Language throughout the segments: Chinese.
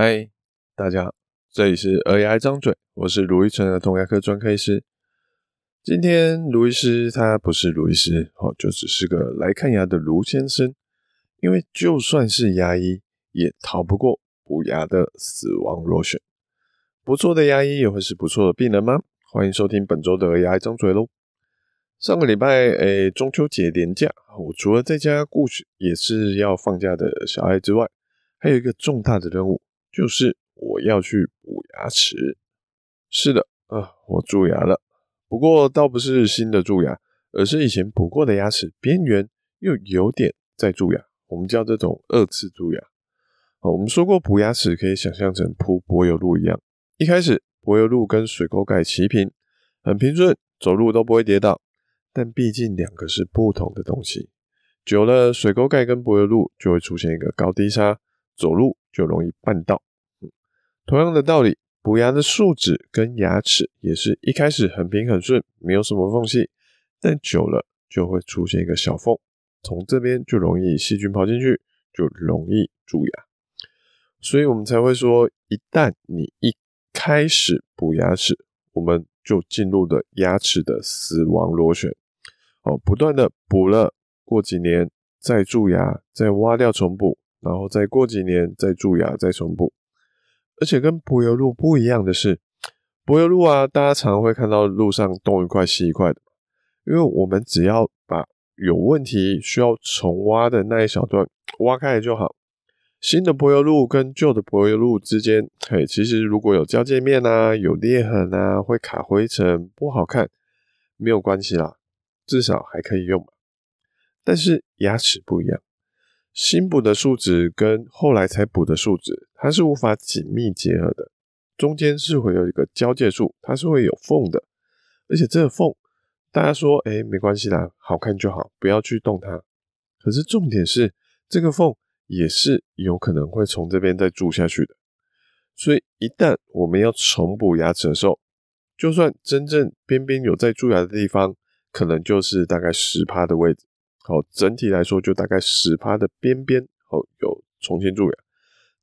嗨，大家好，这里是儿牙一张嘴，我是卢一成儿童牙科专科医师。今天卢医师他不是卢医师，哦，就只是个来看牙的卢先生。因为就算是牙医，也逃不过补牙的死亡螺旋。不错的牙医也会是不错的病人吗？欢迎收听本周的儿牙一张嘴喽。上个礼拜，诶，中秋节连假，我除了在家顾也是要放假的小孩之外，还有一个重大的任务。就是我要去补牙齿，是的，啊，我蛀牙了。不过倒不是新的蛀牙，而是以前补过的牙齿边缘又有点在蛀牙，我们叫这种二次蛀牙。我们说过补牙齿可以想象成铺柏油路一样，一开始柏油路跟水沟盖齐平，很平顺，走路都不会跌倒。但毕竟两个是不同的东西，久了水沟盖跟柏油路就会出现一个高低差。走路就容易绊倒。同样的道理，补牙的树脂跟牙齿也是一开始很平很顺，没有什么缝隙，但久了就会出现一个小缝，从这边就容易细菌跑进去，就容易蛀牙。所以我们才会说，一旦你一开始补牙齿，我们就进入了牙齿的死亡螺旋。哦，不断的补了，过几年再蛀牙，再挖掉重补。然后再过几年再蛀牙再重补，而且跟柏油路不一样的是，柏油路啊，大家常会看到路上东一块西一块的，因为我们只要把有问题需要重挖的那一小段挖开来就好。新的柏油路跟旧的柏油路之间，嘿，其实如果有交界面啊、有裂痕啊、会卡灰尘不好看，没有关系啦，至少还可以用嘛。但是牙齿不一样。新补的树脂跟后来才补的树脂，它是无法紧密结合的，中间是会有一个交界处，它是会有缝的，而且这个缝，大家说，哎，没关系啦，好看就好，不要去动它。可是重点是，这个缝也是有可能会从这边再蛀下去的，所以一旦我们要重补牙齿的时候，就算真正边边有在蛀牙的地方，可能就是大概十趴的位置。好，整体来说就大概十趴的边边哦，有重新蛀牙，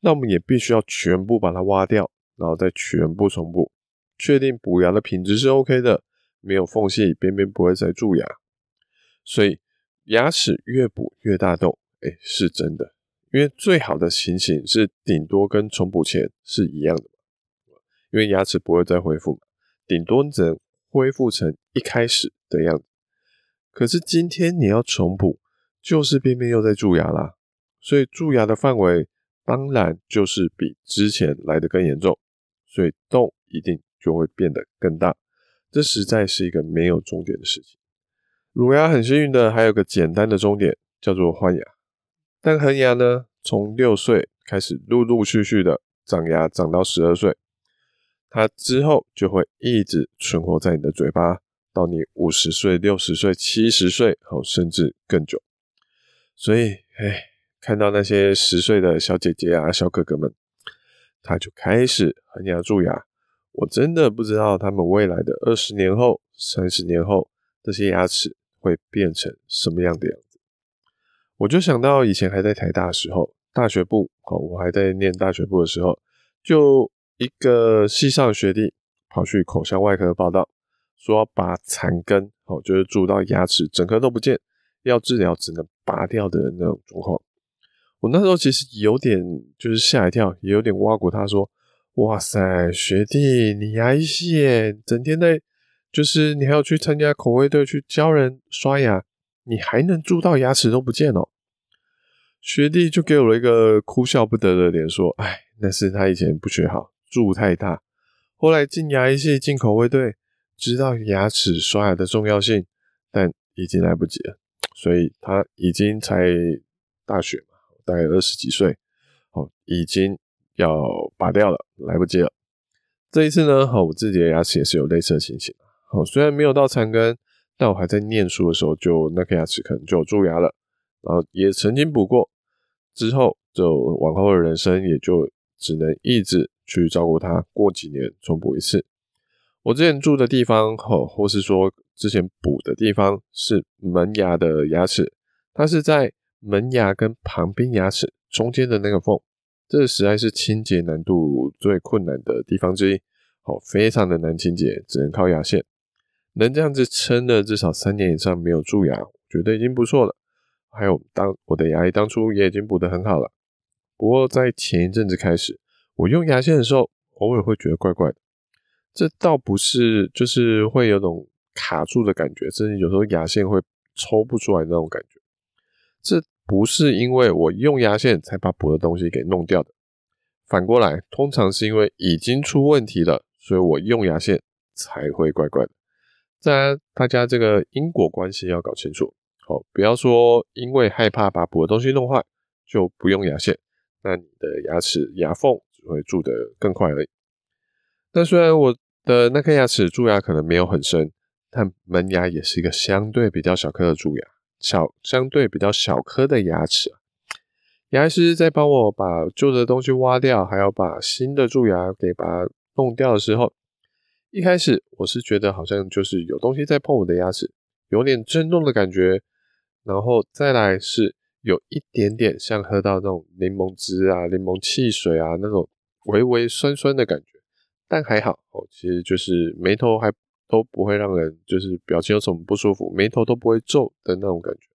那我们也必须要全部把它挖掉，然后再全部重补，确定补牙的品质是 OK 的，没有缝隙，边边不会再蛀牙。所以牙齿越补越大洞，哎，是真的，因为最好的情形是顶多跟重补前是一样的，因为牙齿不会再恢复，顶多只能恢复成一开始的样子。可是今天你要重补，就是偏偏又在蛀牙啦，所以蛀牙的范围当然就是比之前来的更严重，所以洞一定就会变得更大。这实在是一个没有终点的事情。乳牙很幸运的还有个简单的终点，叫做换牙。但恒牙呢，从六岁开始陆陆续续的长牙，长到十二岁，它之后就会一直存活在你的嘴巴。到你五十岁、六十岁、七十岁，哦，甚至更久。所以，哎，看到那些十岁的小姐姐啊、小哥哥们，他就开始恒牙蛀牙。我真的不知道他们未来的二十年后、三十年后，这些牙齿会变成什么样的样子。我就想到以前还在台大的时候，大学部，哦，我还在念大学部的时候，就一个系上学弟跑去口腔外科报到。说要拔残根，哦，就是蛀到牙齿整颗都不见，要治疗只能拔掉的那种状况。我那时候其实有点就是吓一跳，也有点挖苦他说：“哇塞，学弟，你牙医系耶，整天在就是你还要去参加口卫队去教人刷牙，你还能蛀到牙齿都不见哦。”学弟就给我了一个哭笑不得的脸，说：“哎，那是他以前不学好，蛀太大，后来进牙医系进口卫队。”知道牙齿刷牙的重要性，但已经来不及了。所以他已经才大学嘛，大概二十几岁，哦，已经要拔掉了，来不及了。这一次呢，我自己的牙齿也是有类似的情形。哦，虽然没有到残根，但我还在念书的时候，就那颗牙齿可能就有蛀牙了。然后也曾经补过，之后就往后的人生也就只能一直去照顾它，过几年重补一次。我之前住的地方，吼，或是说之前补的地方是门牙的牙齿，它是在门牙跟旁边牙齿中间的那个缝，这实在是清洁难度最困难的地方之一，好，非常的难清洁，只能靠牙线。能这样子撑了至少三年以上没有蛀牙，我觉得已经不错了。还有当我的牙医当初也已经补得很好了，不过在前一阵子开始，我用牙线的时候，偶尔会觉得怪怪的。这倒不是，就是会有种卡住的感觉，甚至有时候牙线会抽不出来那种感觉。这不是因为我用牙线才把补的东西给弄掉的，反过来，通常是因为已经出问题了，所以我用牙线才会怪怪的。当然，大家这个因果关系要搞清楚。好，不要说因为害怕把补的东西弄坏就不用牙线，那你的牙齿牙缝只会蛀得更快而已。那虽然我的那颗牙齿蛀牙可能没有很深，但门牙也是一个相对比较小颗的蛀牙，小相对比较小颗的牙齿。牙医师在帮我把旧的东西挖掉，还要把新的蛀牙给把它弄掉的时候。一开始我是觉得好像就是有东西在碰我的牙齿，有点震动的感觉，然后再来是有一点点像喝到那种柠檬汁啊、柠檬汽水啊那种微微酸酸的感觉，但还好哦，其实就是眉头还都不会让人就是表情有什么不舒服，眉头都不会皱的那种感觉。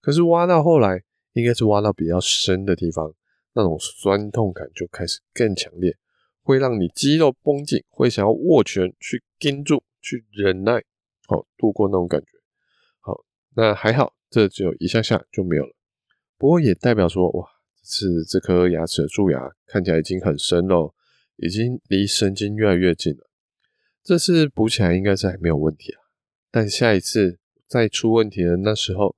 可是挖到后来，应该是挖到比较深的地方，那种酸痛感就开始更强烈。会让你肌肉绷紧，会想要握拳去盯住，去忍耐，好度过那种感觉。好，那还好，这只有一下下就没有了。不过也代表说，哇，是这颗牙齿的蛀牙看起来已经很深了，已经离神经越来越近了。这次补起来应该是还没有问题啊，但下一次再出问题的那时候，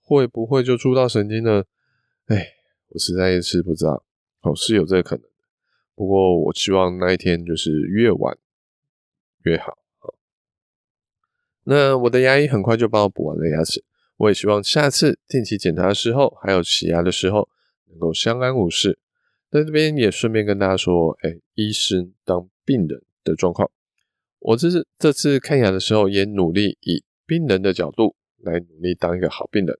会不会就出到神经呢？哎，我实在是不知道。哦，是有这个可能。不过，我希望那一天就是越晚越好。那我的牙医很快就帮我补完了牙齿，我也希望下次定期检查的时候，还有洗牙的时候，能够相安无事。在这边也顺便跟大家说，哎，医生当病人的状况，我这次这次看牙的时候，也努力以病人的角度来努力当一个好病人。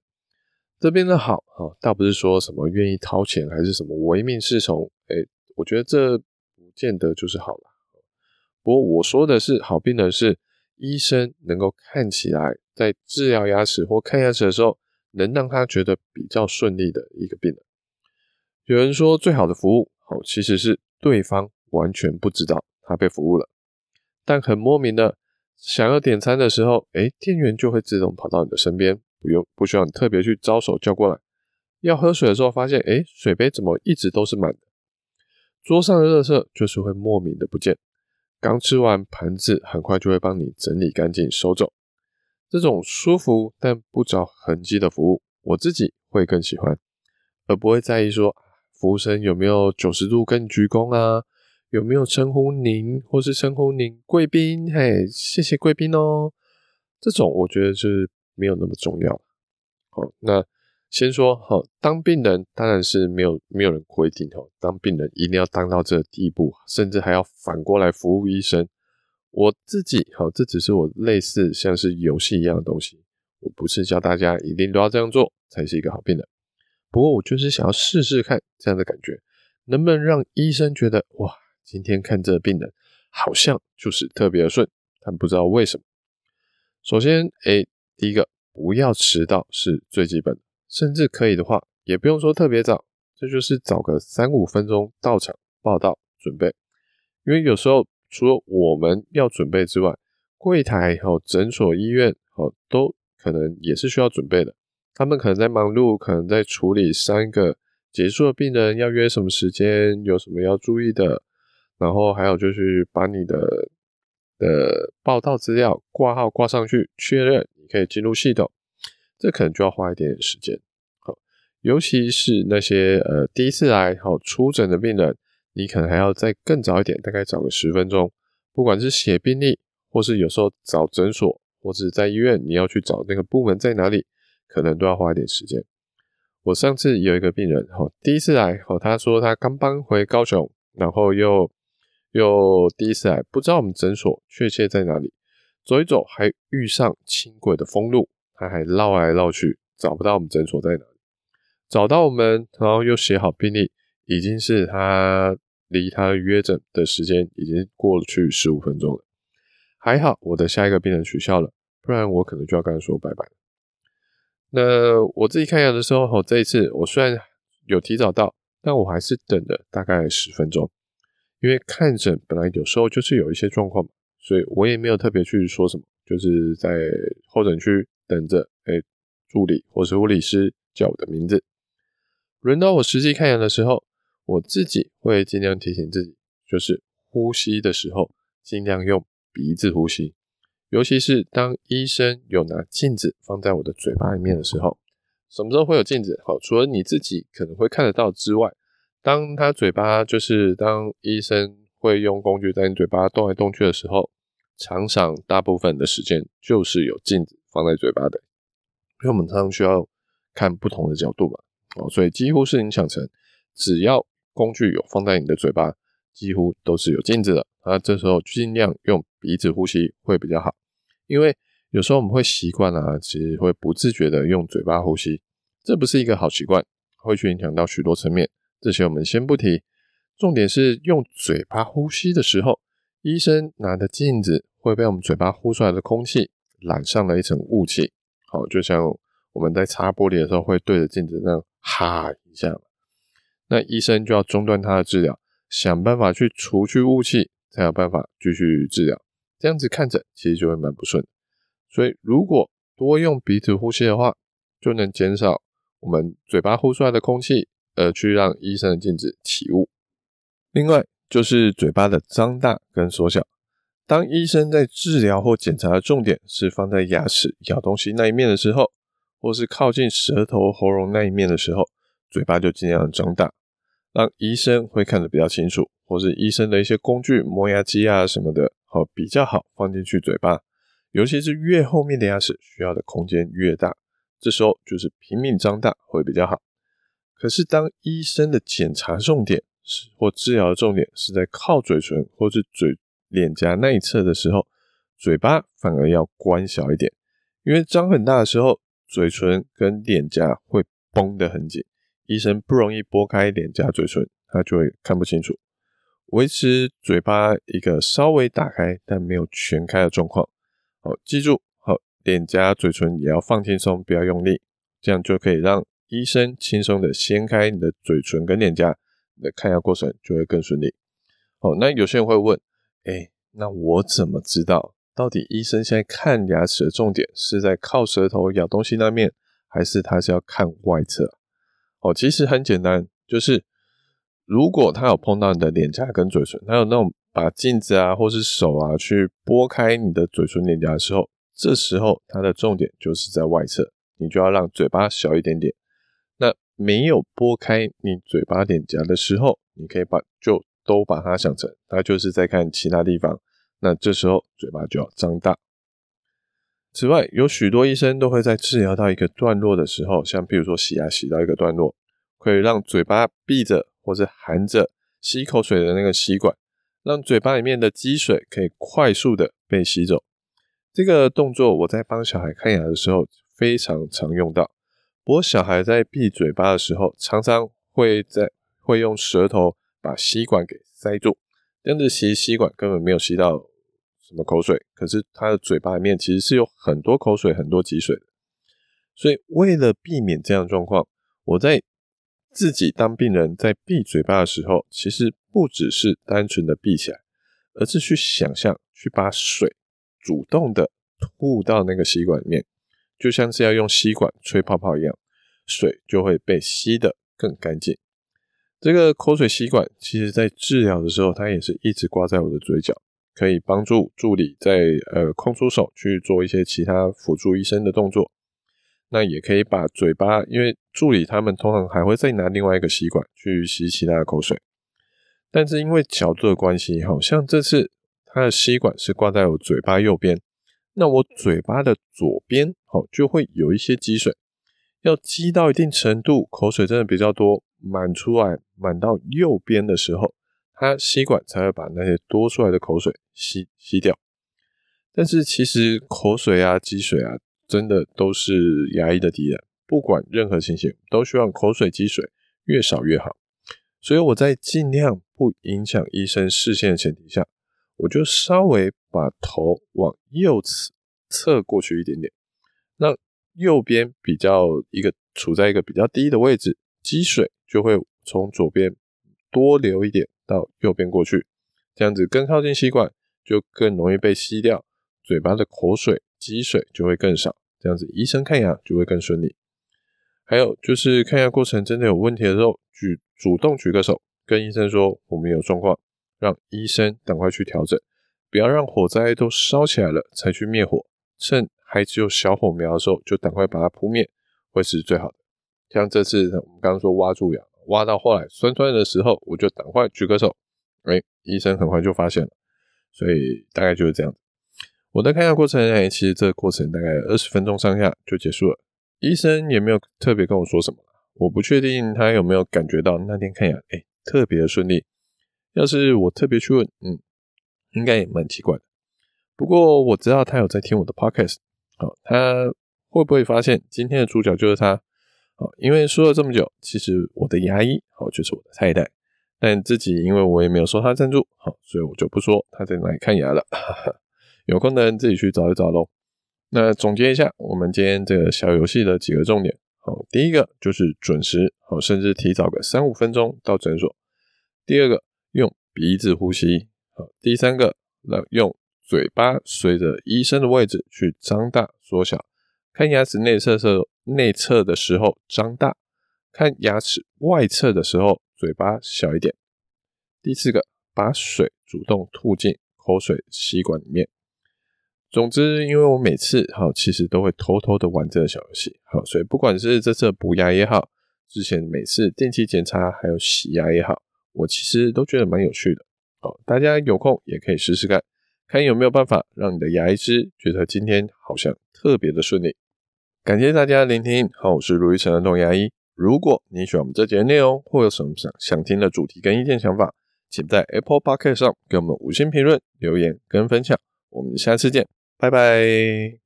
这边的好啊，倒不是说什么愿意掏钱，还是什么唯命是从，哎。我觉得这不见得就是好了。不过我说的是好病人是医生能够看起来在治疗牙齿或看牙齿的时候，能让他觉得比较顺利的一个病人。有人说最好的服务，好，其实是对方完全不知道他被服务了，但很莫名的想要点餐的时候，诶，店员就会自动跑到你的身边，不用不需要你特别去招手叫过来。要喝水的时候，发现诶，水杯怎么一直都是满的。桌上的热色就是会莫名的不见，刚吃完盘子很快就会帮你整理干净收走。这种舒服但不着痕迹的服务，我自己会更喜欢，而不会在意说服务生有没有九十度跟你鞠躬啊，有没有称呼您或是称呼您贵宾，嘿，谢谢贵宾哦。这种我觉得是没有那么重要。好，那。先说好，当病人当然是没有没有人规定哦，当病人一定要当到这个地步，甚至还要反过来服务医生。我自己好，这只是我类似像是游戏一样的东西，我不是教大家一定都要这样做才是一个好病人。不过我就是想要试试看这样的感觉，能不能让医生觉得哇，今天看这病人好像就是特别的顺，但不知道为什么。首先，诶，第一个不要迟到是最基本的。甚至可以的话，也不用说特别早，这就是早个三五分钟到场报到准备。因为有时候除了我们要准备之外，柜台和诊所、医院哦都可能也是需要准备的。他们可能在忙碌，可能在处理三个结束的病人要约什么时间，有什么要注意的，然后还有就是把你的的报道资料挂号挂上去，确认你可以进入系统。这可能就要花一点点时间，好，尤其是那些呃第一次来好出诊的病人，你可能还要再更早一点，大概早个十分钟。不管是写病历，或是有时候找诊所，或者在医院，你要去找那个部门在哪里，可能都要花一点时间。我上次有一个病人，好，第一次来，好，他说他刚搬回高雄，然后又又第一次来，不知道我们诊所确切在哪里，走一走还遇上轻轨的封路。他还绕来绕去，找不到我们诊所在哪里。找到我们，然后又写好病历，已经是他离他约诊的时间已经过去十五分钟了。还好我的下一个病人取消了，不然我可能就要跟他说拜拜。那我自己看牙的时候，吼，这一次我虽然有提早到，但我还是等了大概十分钟，因为看诊本来有时候就是有一些状况嘛，所以我也没有特别去说什么，就是在候诊区等着，哎，助理或是护理师叫我的名字。轮到我实际看牙的时候，我自己会尽量提醒自己，就是呼吸的时候尽量用鼻子呼吸。尤其是当医生有拿镜子放在我的嘴巴里面的时候，什么时候会有镜子？好，除了你自己可能会看得到之外，当他嘴巴就是当医生会用工具在你嘴巴动来动去的时候，常常大部分的时间就是有镜子放在嘴巴的，因为我们常常需要看不同的角度嘛，哦，所以几乎是你想成，只要工具有放在你的嘴巴，几乎都是有镜子的，那这时候尽量用鼻子呼吸会比较好。因为有时候我们会习惯啊，其实会不自觉的用嘴巴呼吸，这不是一个好习惯，会去影响到许多层面。这些我们先不提，重点是用嘴巴呼吸的时候，医生拿的镜子会被我们嘴巴呼出来的空气染上了一层雾气，好，就像我们在擦玻璃的时候会对着镜子那样哈一下，那医生就要中断他的治疗，想办法去除去雾气，才有办法继续治疗。这样子看着其实就会蛮不顺，所以如果多用鼻子呼吸的话，就能减少我们嘴巴呼出来的空气，而去让医生的镜子起雾。另外就是嘴巴的张大跟缩小。当医生在治疗或检查的重点是放在牙齿咬东西那一面的时候，或是靠近舌头喉咙那一面的时候，嘴巴就尽量张大，让医生会看得比较清楚，或是医生的一些工具磨牙机啊什么的。好，比较好放进去嘴巴，尤其是越后面的牙齿需要的空间越大，这时候就是拼命张大会比较好。可是当医生的检查重点是或治疗的重点是在靠嘴唇或是嘴脸颊那一侧的时候，嘴巴反而要关小一点，因为张很大的时候，嘴唇跟脸颊会绷得很紧，医生不容易拨开脸颊嘴唇，他就会看不清楚。维持嘴巴一个稍微打开但没有全开的状况。好，记住，好，脸颊、嘴唇也要放轻松，不要用力，这样就可以让医生轻松的掀开你的嘴唇跟脸颊，你的看牙过程就会更顺利。好，那有些人会问，哎，那我怎么知道到底医生现在看牙齿的重点是在靠舌头咬东西那面，还是他是要看外侧？哦，其实很简单，就是。如果他有碰到你的脸颊跟嘴唇，他有那种把镜子啊或是手啊去拨开你的嘴唇脸颊的时候，这时候它的重点就是在外侧，你就要让嘴巴小一点点。那没有拨开你嘴巴脸颊的时候，你可以把就都把它想成它就是在看其他地方。那这时候嘴巴就要张大。此外，有许多医生都会在治疗到一个段落的时候，像比如说洗牙洗到一个段落，可以让嘴巴闭着。或者含着吸口水的那个吸管，让嘴巴里面的积水可以快速的被吸走。这个动作我在帮小孩看牙的时候非常常用到。不过小孩在闭嘴巴的时候，常常会在会用舌头把吸管给塞住，这样子吸吸管根本没有吸到什么口水，可是他的嘴巴里面其实是有很多口水、很多积水的。所以为了避免这样状况，我在自己当病人在闭嘴巴的时候，其实不只是单纯的闭起来，而是去想象去把水主动的吐到那个吸管里面，就像是要用吸管吹泡泡一样，水就会被吸得更干净。这个口水吸管其实在治疗的时候，它也是一直挂在我的嘴角，可以帮助助理在呃空出手去做一些其他辅助医生的动作。那也可以把嘴巴，因为助理他们通常还会再拿另外一个吸管去吸其他的口水，但是因为角度的关系，好像这次它的吸管是挂在我嘴巴右边，那我嘴巴的左边，好就会有一些积水，要积到一定程度，口水真的比较多，满出来满到右边的时候，它吸管才会把那些多出来的口水吸吸掉。但是其实口水啊、积水啊。真的都是牙医的敌人，不管任何情形，都希望口水积水越少越好。所以我在尽量不影响医生视线的前提下，我就稍微把头往右侧侧过去一点点，让右边比较一个处在一个比较低的位置，积水就会从左边多流一点到右边过去，这样子更靠近吸管，就更容易被吸掉，嘴巴的口水积水就会更少，这样子医生看牙就会更顺利。还有就是看牙过程真的有问题的时候，举主动举个手，跟医生说我们有状况，让医生赶快去调整，不要让火灾都烧起来了才去灭火，趁还只有小火苗的时候就赶快把它扑灭，会是最好的。像这次我们刚刚说挖蛀牙，挖到后来酸酸的时候，我就赶快举个手，哎，医生很快就发现了，所以大概就是这样。我的看牙过程，哎，其实这个过程大概二十分钟上下就结束了。医生也没有特别跟我说什么，我不确定他有没有感觉到那天看牙，哎，特别的顺利。要是我特别去问，嗯，应该也蛮奇怪的。不过我知道他有在听我的 podcast，好，他会不会发现今天的主角就是他？好，因为说了这么久，其实我的牙医好就是我的太太，但自己因为我也没有收他赞助，好，所以我就不说他在哪里看牙了。哈哈，有空的人自己去找一找喽。那总结一下，我们今天这个小游戏的几个重点。好，第一个就是准时，好，甚至提早个三五分钟到诊所。第二个，用鼻子呼吸。好，第三个，来用嘴巴随着医生的位置去张大缩小。看牙齿内侧侧内侧的时候张大，看牙齿外侧的时候嘴巴小一点。第四个，把水主动吐进口水吸管里面。总之，因为我每次好，其实都会偷偷的玩这个小游戏，好，所以不管是这次补牙也好，之前每次定期检查还有洗牙也好，我其实都觉得蛮有趣的。好，大家有空也可以试试看，看有没有办法让你的牙医师觉得今天好像特别的顺利。感谢大家的聆听，好，我是卢玉成的童牙医。如果你喜欢我们这节内容，或有什么想想听的主题跟意见想法，请在 Apple Podcast 上给我们五星评论、留言跟分享。我们下次见。拜拜。